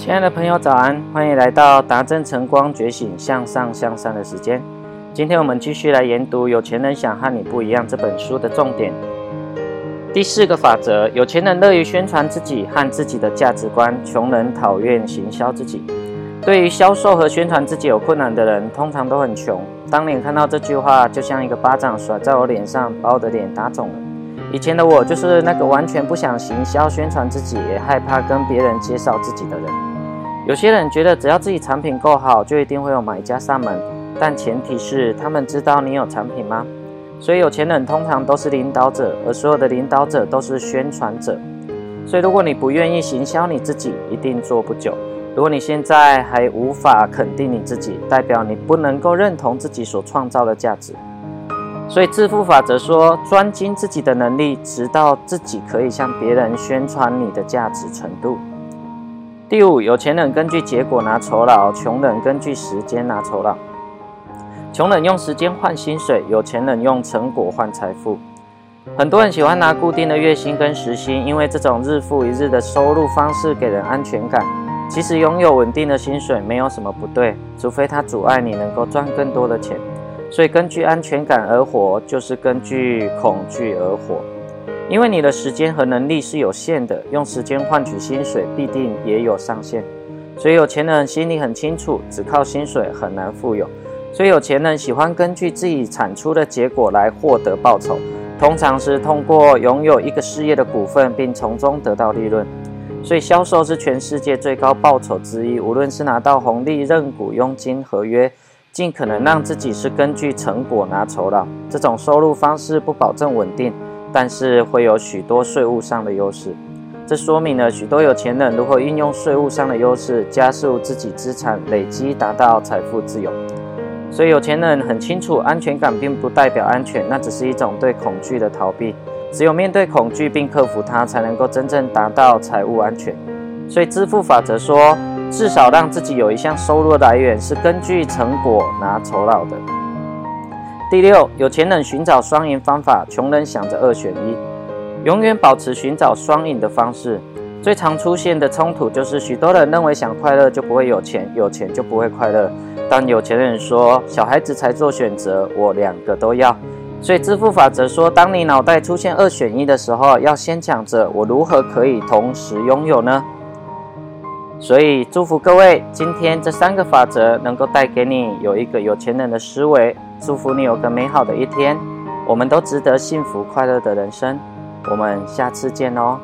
亲爱的朋友，早安！欢迎来到达正晨光觉醒向上向善的时间。今天我们继续来研读《有钱人想和你不一样》这本书的重点。第四个法则：有钱人乐于宣传自己和自己的价值观，穷人讨厌行销自己。对于销售和宣传自己有困难的人，通常都很穷。当年看到这句话，就像一个巴掌甩在我脸上，把我的脸打肿了。以前的我就是那个完全不想行销宣传自己，也害怕跟别人介绍自己的人。有些人觉得只要自己产品够好，就一定会有买家上门，但前提是他们知道你有产品吗？所以有钱人通常都是领导者，而所有的领导者都是宣传者。所以如果你不愿意行销你自己，一定做不久。如果你现在还无法肯定你自己，代表你不能够认同自己所创造的价值。所以致富法则说，专精自己的能力，直到自己可以向别人宣传你的价值程度。第五，有钱人根据结果拿酬劳，穷人根据时间拿酬劳。穷人用时间换薪水，有钱人用成果换财富。很多人喜欢拿固定的月薪跟时薪，因为这种日复一日的收入方式给人安全感。其实拥有稳定的薪水没有什么不对，除非它阻碍你能够赚更多的钱。所以，根据安全感而活，就是根据恐惧而活。因为你的时间和能力是有限的，用时间换取薪水必定也有上限。所以，有钱人心里很清楚，只靠薪水很难富有。所以，有钱人喜欢根据自己产出的结果来获得报酬，通常是通过拥有一个事业的股份，并从中得到利润。所以，销售是全世界最高报酬之一，无论是拿到红利、认股、佣金、合约。尽可能让自己是根据成果拿酬劳，这种收入方式不保证稳定，但是会有许多税务上的优势。这说明了许多有钱人如何运用税务上的优势，加速自己资产累积，达到财富自由。所以有钱人很清楚，安全感并不代表安全，那只是一种对恐惧的逃避。只有面对恐惧并克服它，才能够真正达到财务安全。所以支付法则说。至少让自己有一项收入来源是根据成果拿酬劳的。第六，有钱人寻找双赢方法，穷人想着二选一，永远保持寻找双赢的方式。最常出现的冲突就是许多人认为想快乐就不会有钱，有钱就不会快乐。但有钱人说小孩子才做选择，我两个都要。所以支付法则说，当你脑袋出现二选一的时候，要先想着我如何可以同时拥有呢？所以，祝福各位，今天这三个法则能够带给你有一个有钱人的思维。祝福你有个美好的一天，我们都值得幸福快乐的人生。我们下次见哦。